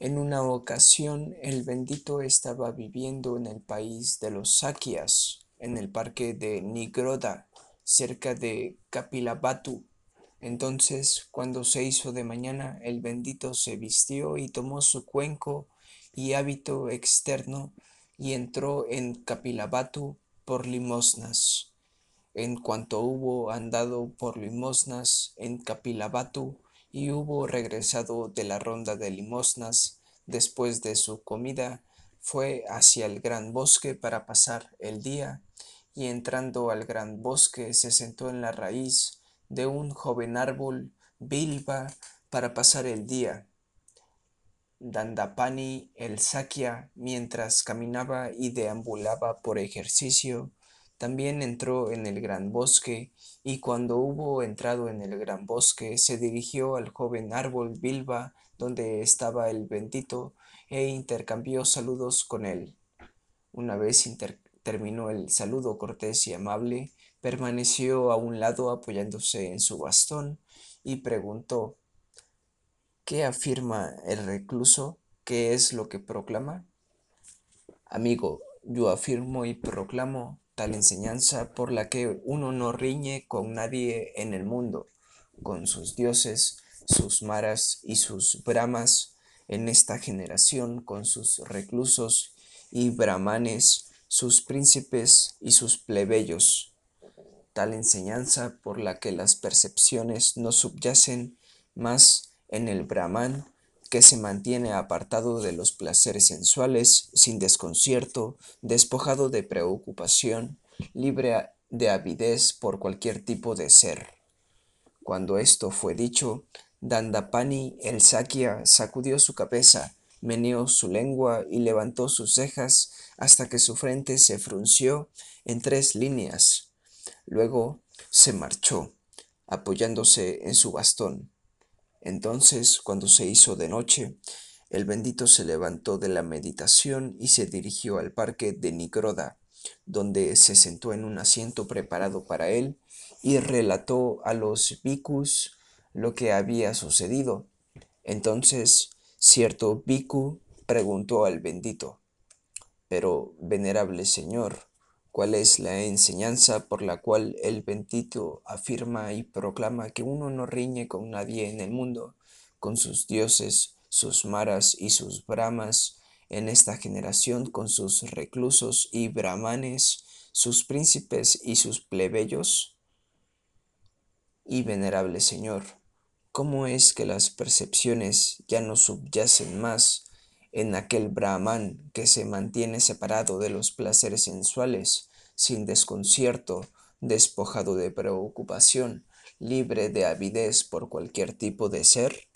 En una ocasión el bendito estaba viviendo en el país de los Sakias, en el parque de Nigroda, cerca de Kapilabhatu. Entonces, cuando se hizo de mañana, el bendito se vistió y tomó su cuenco y hábito externo y entró en Kapilabhatu por limosnas. En cuanto hubo andado por limosnas en Kapilabhatu, y hubo regresado de la ronda de limosnas después de su comida, fue hacia el gran bosque para pasar el día, y entrando al gran bosque se sentó en la raíz de un joven árbol bilba para pasar el día. Dandapani el Sakya, mientras caminaba y deambulaba por ejercicio, también entró en el gran bosque, y cuando hubo entrado en el gran bosque, se dirigió al joven árbol Bilba, donde estaba el bendito, e intercambió saludos con él. Una vez terminó el saludo cortés y amable, permaneció a un lado apoyándose en su bastón y preguntó ¿Qué afirma el recluso? ¿Qué es lo que proclama? Amigo, yo afirmo y proclamo tal enseñanza por la que uno no riñe con nadie en el mundo, con sus dioses, sus maras y sus brahmas en esta generación, con sus reclusos y brahmanes, sus príncipes y sus plebeyos. Tal enseñanza por la que las percepciones no subyacen más en el brahman que se mantiene apartado de los placeres sensuales, sin desconcierto, despojado de preocupación, libre de avidez por cualquier tipo de ser. Cuando esto fue dicho, Dandapani el Sakya sacudió su cabeza, meneó su lengua y levantó sus cejas hasta que su frente se frunció en tres líneas. Luego se marchó, apoyándose en su bastón. Entonces, cuando se hizo de noche, el bendito se levantó de la meditación y se dirigió al parque de Nigroda, donde se sentó en un asiento preparado para él y relató a los bhikkhus lo que había sucedido. Entonces, cierto bhikkhu preguntó al bendito, pero, venerable señor, cuál es la enseñanza por la cual el bendito afirma y proclama que uno no riñe con nadie en el mundo, con sus dioses, sus maras y sus brahmas, en esta generación con sus reclusos y brahmanes, sus príncipes y sus plebeyos? Y venerable Señor, ¿cómo es que las percepciones ya no subyacen más en aquel brahman que se mantiene separado de los placeres sensuales, sin desconcierto, despojado de preocupación, libre de avidez por cualquier tipo de ser?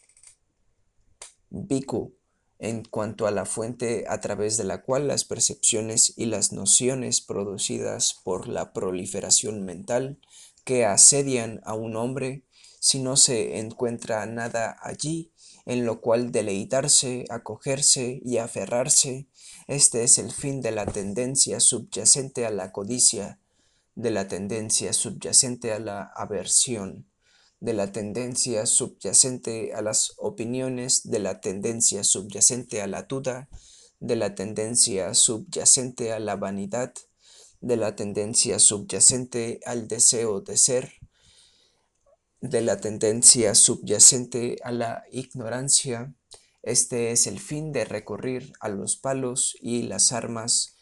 Bhikkhu, en cuanto a la fuente a través de la cual las percepciones y las nociones producidas por la proliferación mental que asedian a un hombre, si no se encuentra nada allí en lo cual deleitarse, acogerse y aferrarse, este es el fin de la tendencia subyacente a la codicia, de la tendencia subyacente a la aversión, de la tendencia subyacente a las opiniones, de la tendencia subyacente a la duda, de la tendencia subyacente a la vanidad, de la tendencia subyacente al deseo de ser, de la tendencia subyacente a la ignorancia, este es el fin de recurrir a los palos y las armas,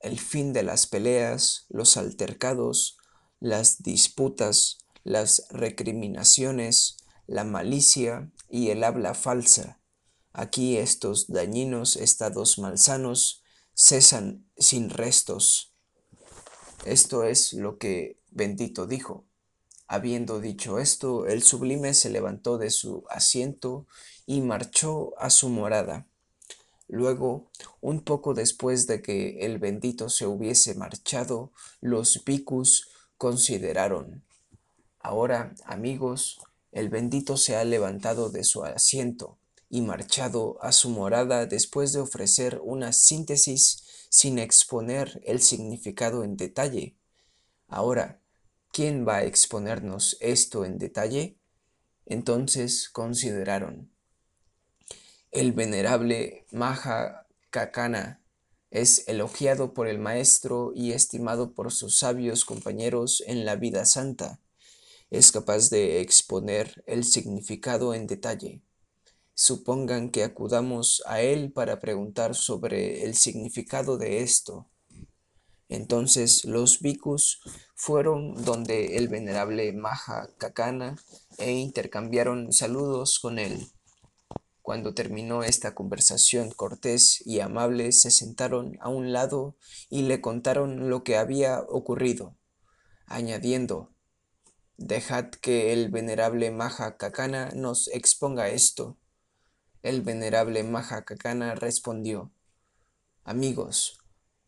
el fin de las peleas, los altercados, las disputas, las recriminaciones, la malicia y el habla falsa. Aquí estos dañinos estados malsanos cesan sin restos. Esto es lo que Bendito dijo. Habiendo dicho esto, el sublime se levantó de su asiento y marchó a su morada. Luego, un poco después de que el bendito se hubiese marchado, los picus consideraron, ahora, amigos, el bendito se ha levantado de su asiento y marchado a su morada después de ofrecer una síntesis sin exponer el significado en detalle. Ahora, ¿quién va a exponernos esto en detalle? Entonces consideraron, El venerable Maha Kakana es elogiado por el maestro y estimado por sus sabios compañeros en la vida santa. Es capaz de exponer el significado en detalle. Supongan que acudamos a él para preguntar sobre el significado de esto. Entonces los bhikkhus fueron donde el venerable Maha Kakana e intercambiaron saludos con él. Cuando terminó esta conversación cortés y amable, se sentaron a un lado y le contaron lo que había ocurrido, añadiendo, Dejad que el venerable Maha Kakana nos exponga esto. El venerable Maha Kakana respondió, Amigos,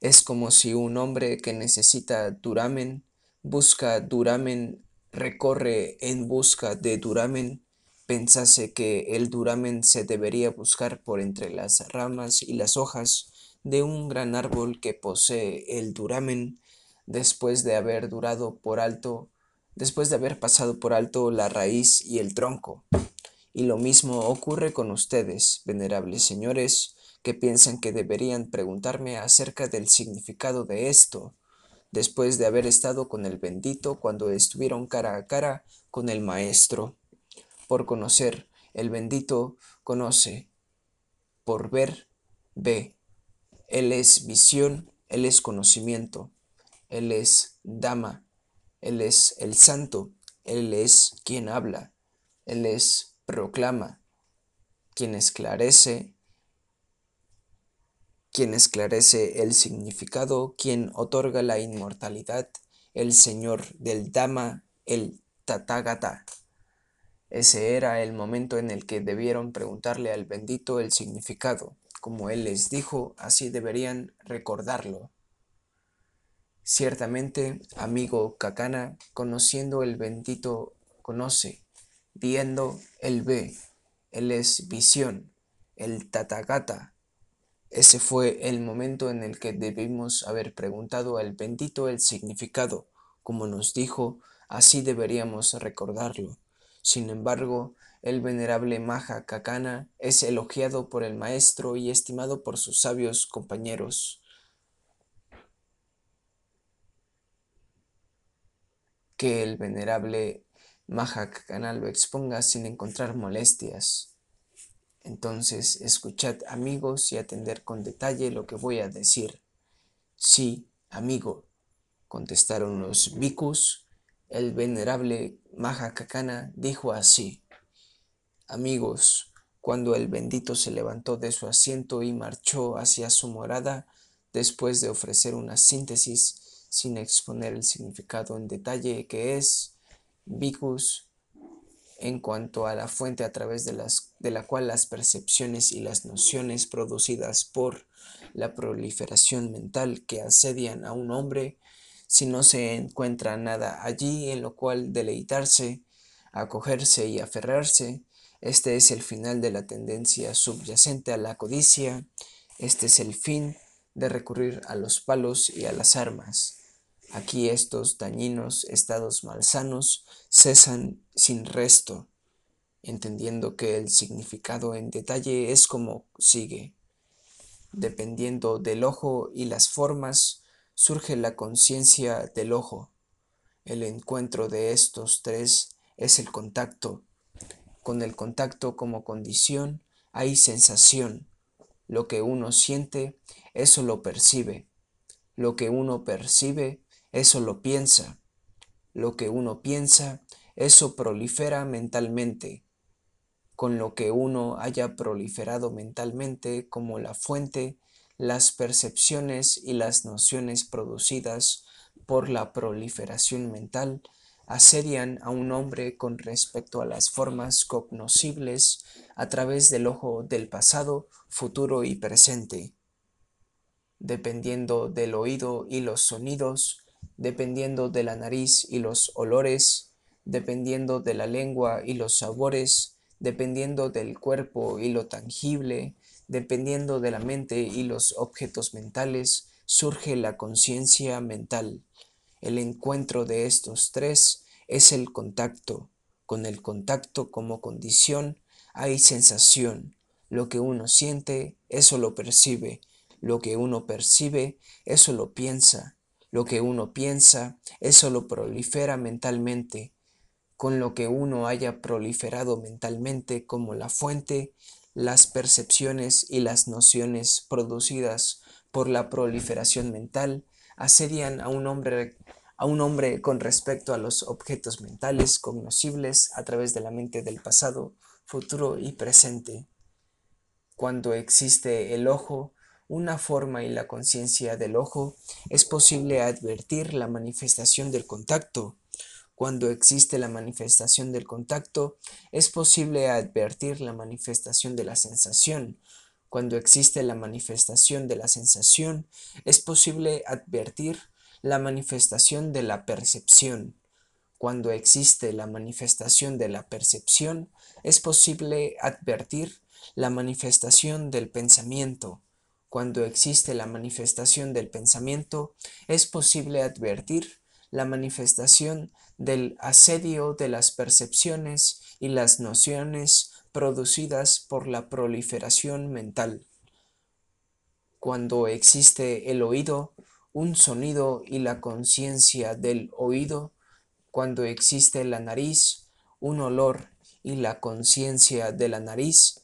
es como si un hombre que necesita duramen, busca duramen, recorre en busca de duramen, pensase que el duramen se debería buscar por entre las ramas y las hojas de un gran árbol que posee el duramen, después de haber durado por alto, después de haber pasado por alto la raíz y el tronco. Y lo mismo ocurre con ustedes, venerables señores, que piensan que deberían preguntarme acerca del significado de esto, después de haber estado con el bendito cuando estuvieron cara a cara con el Maestro. Por conocer, el bendito conoce. Por ver, ve. Él es visión, Él es conocimiento, Él es dama, Él es el santo, Él es quien habla, Él es proclama, quien esclarece quien esclarece el significado, quien otorga la inmortalidad, el Señor del Dhamma, el Tathagata. Ese era el momento en el que debieron preguntarle al bendito el significado. Como él les dijo, así deberían recordarlo. Ciertamente, amigo Kakana, conociendo el bendito, conoce, viendo, él ve, él es visión, el Tathagata, ese fue el momento en el que debimos haber preguntado al bendito el significado. Como nos dijo, así deberíamos recordarlo. Sin embargo, el venerable Maha Kakana es elogiado por el maestro y estimado por sus sabios compañeros. Que el venerable Maha Kakana lo exponga sin encontrar molestias. Entonces, escuchad amigos y atender con detalle lo que voy a decir. Sí, amigo, contestaron los bhikkhus. El venerable Mahakakana dijo así. Amigos, cuando el bendito se levantó de su asiento y marchó hacia su morada, después de ofrecer una síntesis sin exponer el significado en detalle que es, bhikkhus en cuanto a la fuente a través de, las, de la cual las percepciones y las nociones producidas por la proliferación mental que asedian a un hombre, si no se encuentra nada allí en lo cual deleitarse, acogerse y aferrarse, este es el final de la tendencia subyacente a la codicia, este es el fin de recurrir a los palos y a las armas. Aquí estos dañinos estados malsanos cesan sin resto, entendiendo que el significado en detalle es como sigue. Dependiendo del ojo y las formas, surge la conciencia del ojo. El encuentro de estos tres es el contacto. Con el contacto como condición hay sensación. Lo que uno siente, eso lo percibe. Lo que uno percibe, eso lo piensa. Lo que uno piensa, eso prolifera mentalmente. Con lo que uno haya proliferado mentalmente como la fuente, las percepciones y las nociones producidas por la proliferación mental asedian a un hombre con respecto a las formas cognoscibles a través del ojo del pasado, futuro y presente. Dependiendo del oído y los sonidos, dependiendo de la nariz y los olores, dependiendo de la lengua y los sabores, dependiendo del cuerpo y lo tangible, dependiendo de la mente y los objetos mentales, surge la conciencia mental. El encuentro de estos tres es el contacto. Con el contacto como condición hay sensación. Lo que uno siente, eso lo percibe. Lo que uno percibe, eso lo piensa. Lo que uno piensa, eso lo prolifera mentalmente. Con lo que uno haya proliferado mentalmente como la fuente, las percepciones y las nociones producidas por la proliferación mental asedian a un hombre a un hombre con respecto a los objetos mentales cognoscibles a través de la mente del pasado, futuro y presente. Cuando existe el ojo, una forma y la conciencia del ojo, es posible advertir la manifestación del contacto. Cuando existe la manifestación del contacto, es posible advertir la manifestación de la sensación. Cuando existe la manifestación de la sensación, es posible advertir la manifestación de la percepción. Cuando existe la manifestación de la percepción, es posible advertir la manifestación del pensamiento. Cuando existe la manifestación del pensamiento, es posible advertir la manifestación del asedio de las percepciones y las nociones producidas por la proliferación mental. Cuando existe el oído, un sonido y la conciencia del oído, cuando existe la nariz, un olor y la conciencia de la nariz,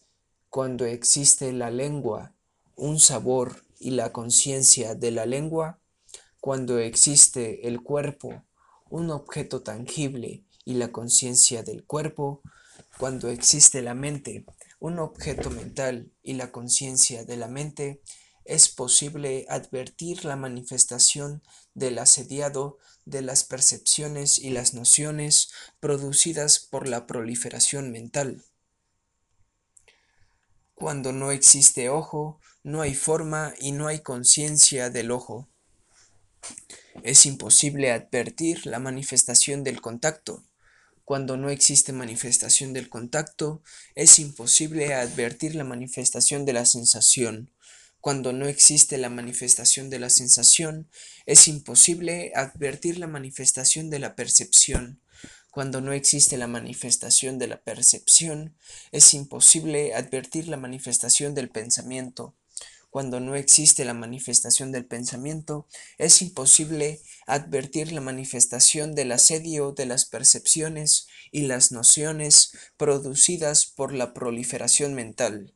cuando existe la lengua, un sabor y la conciencia de la lengua, cuando existe el cuerpo, un objeto tangible y la conciencia del cuerpo, cuando existe la mente, un objeto mental y la conciencia de la mente, es posible advertir la manifestación del asediado de las percepciones y las nociones producidas por la proliferación mental. Cuando no existe ojo, no hay forma y no hay conciencia del ojo. Es imposible advertir la manifestación del contacto. Cuando no existe manifestación del contacto, es imposible advertir la manifestación de la sensación. Cuando no existe la manifestación de la sensación, es imposible advertir la manifestación de la percepción. Cuando no existe la manifestación de la percepción, es imposible advertir la manifestación del pensamiento. Cuando no existe la manifestación del pensamiento, es imposible advertir la manifestación del asedio de las percepciones y las nociones producidas por la proliferación mental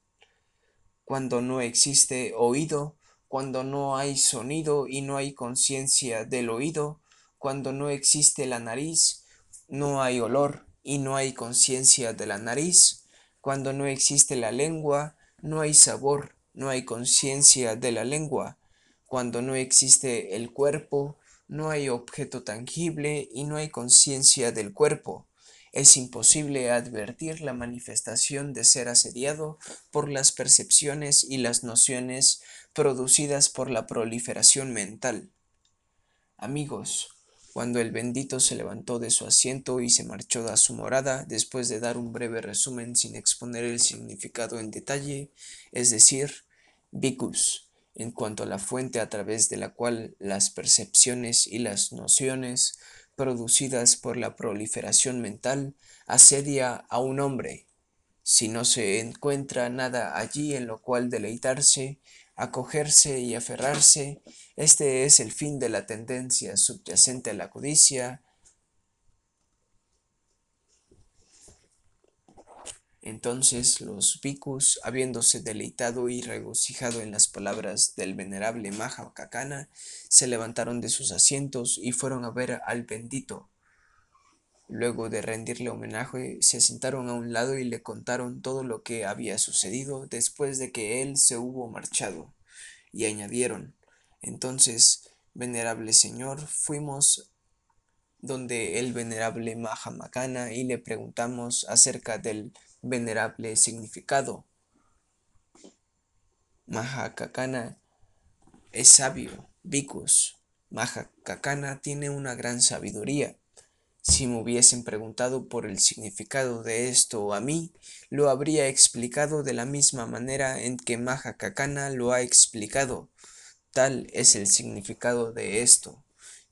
cuando no existe oído, cuando no hay sonido y no hay conciencia del oído, cuando no existe la nariz, no hay olor y no hay conciencia de la nariz, cuando no existe la lengua, no hay sabor, no hay conciencia de la lengua, cuando no existe el cuerpo, no hay objeto tangible y no hay conciencia del cuerpo. Es imposible advertir la manifestación de ser asediado por las percepciones y las nociones producidas por la proliferación mental. Amigos, cuando el bendito se levantó de su asiento y se marchó a su morada, después de dar un breve resumen sin exponer el significado en detalle, es decir, vicus, en cuanto a la fuente a través de la cual las percepciones y las nociones producidas por la proliferación mental asedia a un hombre. Si no se encuentra nada allí en lo cual deleitarse, acogerse y aferrarse, este es el fin de la tendencia subyacente a la codicia, Entonces los bhikkhus, habiéndose deleitado y regocijado en las palabras del venerable Maha Kakana, se levantaron de sus asientos y fueron a ver al bendito. Luego de rendirle homenaje, se sentaron a un lado y le contaron todo lo que había sucedido después de que él se hubo marchado, y añadieron, entonces, venerable señor, fuimos donde el venerable Mahamakana y le preguntamos acerca del venerable significado. Mahakakana es sabio, Vikus. Mahakakana tiene una gran sabiduría. Si me hubiesen preguntado por el significado de esto a mí, lo habría explicado de la misma manera en que Mahakakana lo ha explicado. Tal es el significado de esto,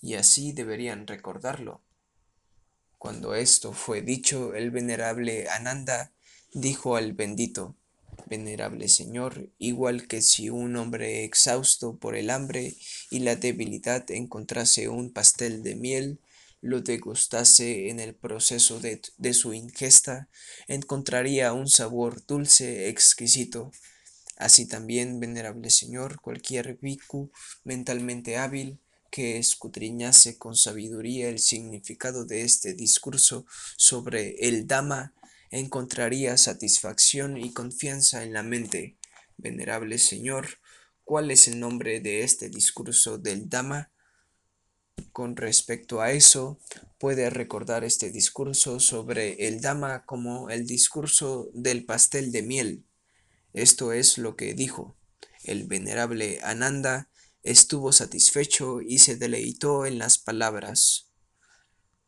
y así deberían recordarlo. Cuando esto fue dicho, el venerable Ananda dijo al bendito, Venerable Señor, igual que si un hombre exhausto por el hambre y la debilidad encontrase un pastel de miel, lo degustase en el proceso de, de su ingesta, encontraría un sabor dulce exquisito. Así también, venerable Señor, cualquier bhikkhu mentalmente hábil que escudriñase con sabiduría el significado de este discurso sobre el Dhamma encontraría satisfacción y confianza en la mente. Venerable Señor, ¿cuál es el nombre de este discurso del Dhamma? Con respecto a eso, puede recordar este discurso sobre el Dhamma como el discurso del pastel de miel. Esto es lo que dijo. El venerable Ananda estuvo satisfecho y se deleitó en las palabras.